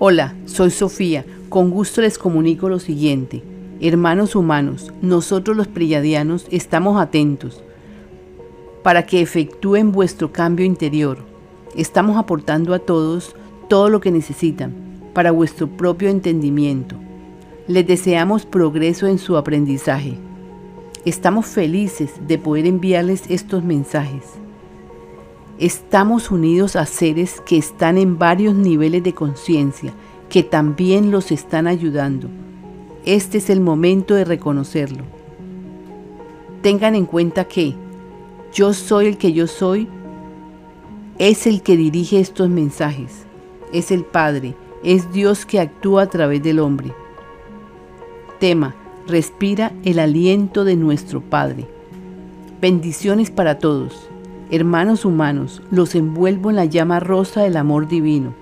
Hola, soy Sofía. Con gusto les comunico lo siguiente. Hermanos humanos, nosotros los pleiadianos estamos atentos para que efectúen vuestro cambio interior. Estamos aportando a todos todo lo que necesitan para vuestro propio entendimiento. Les deseamos progreso en su aprendizaje. Estamos felices de poder enviarles estos mensajes. Estamos unidos a seres que están en varios niveles de conciencia, que también los están ayudando. Este es el momento de reconocerlo. Tengan en cuenta que yo soy el que yo soy, es el que dirige estos mensajes, es el Padre, es Dios que actúa a través del hombre. Tema, respira el aliento de nuestro Padre. Bendiciones para todos. Hermanos humanos, los envuelvo en la llama rosa del amor divino.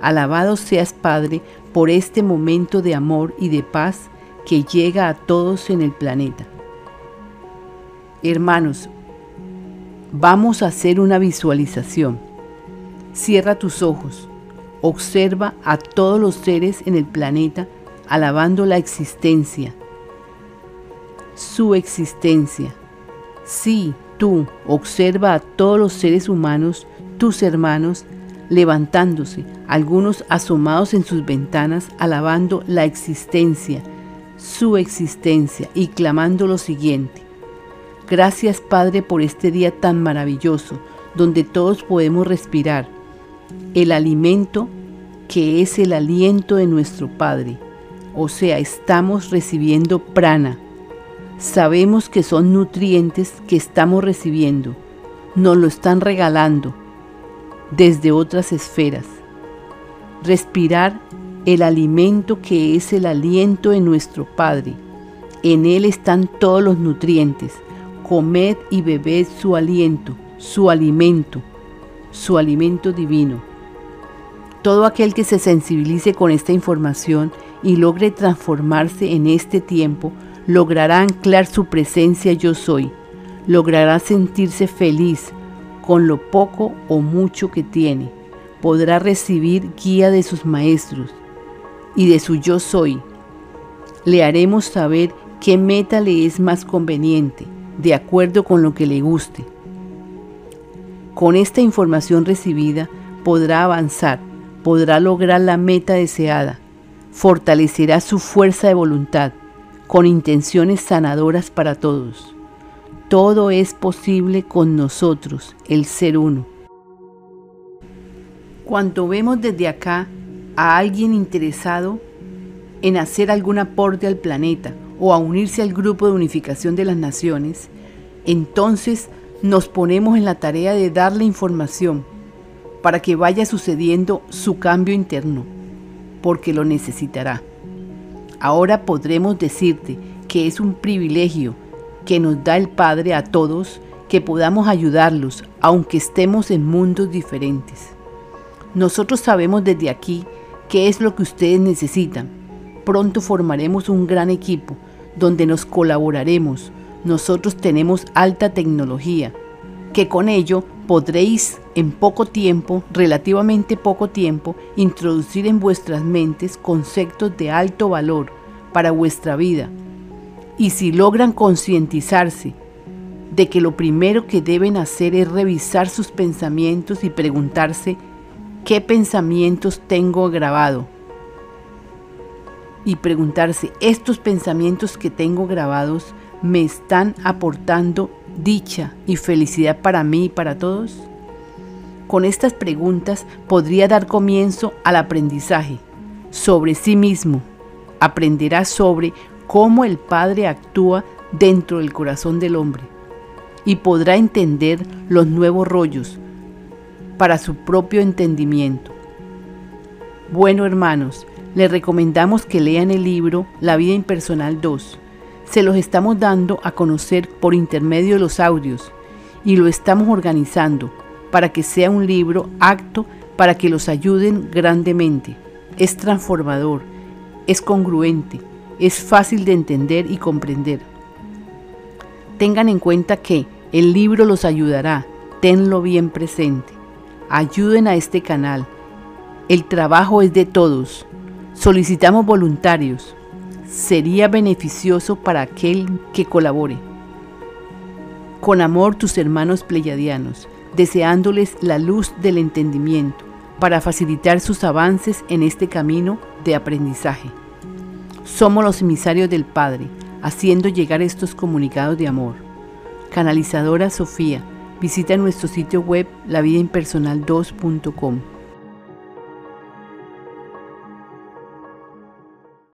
Alabado seas, Padre, por este momento de amor y de paz que llega a todos en el planeta. Hermanos, vamos a hacer una visualización. Cierra tus ojos, observa a todos los seres en el planeta alabando la existencia, su existencia. Sí, Tú observa a todos los seres humanos, tus hermanos, levantándose, algunos asomados en sus ventanas, alabando la existencia, su existencia y clamando lo siguiente. Gracias Padre por este día tan maravilloso, donde todos podemos respirar el alimento que es el aliento de nuestro Padre. O sea, estamos recibiendo prana, Sabemos que son nutrientes que estamos recibiendo, nos lo están regalando desde otras esferas. Respirar el alimento que es el aliento de nuestro Padre. En Él están todos los nutrientes. Comed y bebed su aliento, su alimento, su alimento divino. Todo aquel que se sensibilice con esta información y logre transformarse en este tiempo, logrará anclar su presencia yo soy, logrará sentirse feliz con lo poco o mucho que tiene, podrá recibir guía de sus maestros y de su yo soy. Le haremos saber qué meta le es más conveniente, de acuerdo con lo que le guste. Con esta información recibida podrá avanzar, podrá lograr la meta deseada, fortalecerá su fuerza de voluntad, con intenciones sanadoras para todos. Todo es posible con nosotros, el ser uno. Cuando vemos desde acá a alguien interesado en hacer algún aporte al planeta o a unirse al grupo de unificación de las naciones, entonces nos ponemos en la tarea de darle información para que vaya sucediendo su cambio interno, porque lo necesitará. Ahora podremos decirte que es un privilegio que nos da el Padre a todos que podamos ayudarlos, aunque estemos en mundos diferentes. Nosotros sabemos desde aquí qué es lo que ustedes necesitan. Pronto formaremos un gran equipo donde nos colaboraremos. Nosotros tenemos alta tecnología, que con ello podréis en poco tiempo, relativamente poco tiempo, introducir en vuestras mentes conceptos de alto valor para vuestra vida. Y si logran concientizarse de que lo primero que deben hacer es revisar sus pensamientos y preguntarse qué pensamientos tengo grabado. Y preguntarse, ¿estos pensamientos que tengo grabados me están aportando dicha y felicidad para mí y para todos? Con estas preguntas podría dar comienzo al aprendizaje sobre sí mismo. Aprenderá sobre cómo el Padre actúa dentro del corazón del hombre y podrá entender los nuevos rollos para su propio entendimiento. Bueno hermanos, les recomendamos que lean el libro La vida impersonal 2 se los estamos dando a conocer por intermedio de los audios y lo estamos organizando para que sea un libro acto para que los ayuden grandemente. Es transformador, es congruente, es fácil de entender y comprender. Tengan en cuenta que el libro los ayudará, tenlo bien presente. Ayuden a este canal El trabajo es de todos. Solicitamos voluntarios. Sería beneficioso para aquel que colabore. Con amor tus hermanos pleyadianos, deseándoles la luz del entendimiento para facilitar sus avances en este camino de aprendizaje. Somos los emisarios del Padre, haciendo llegar estos comunicados de amor. Canalizadora Sofía, visita nuestro sitio web lavidaimpersonal2.com.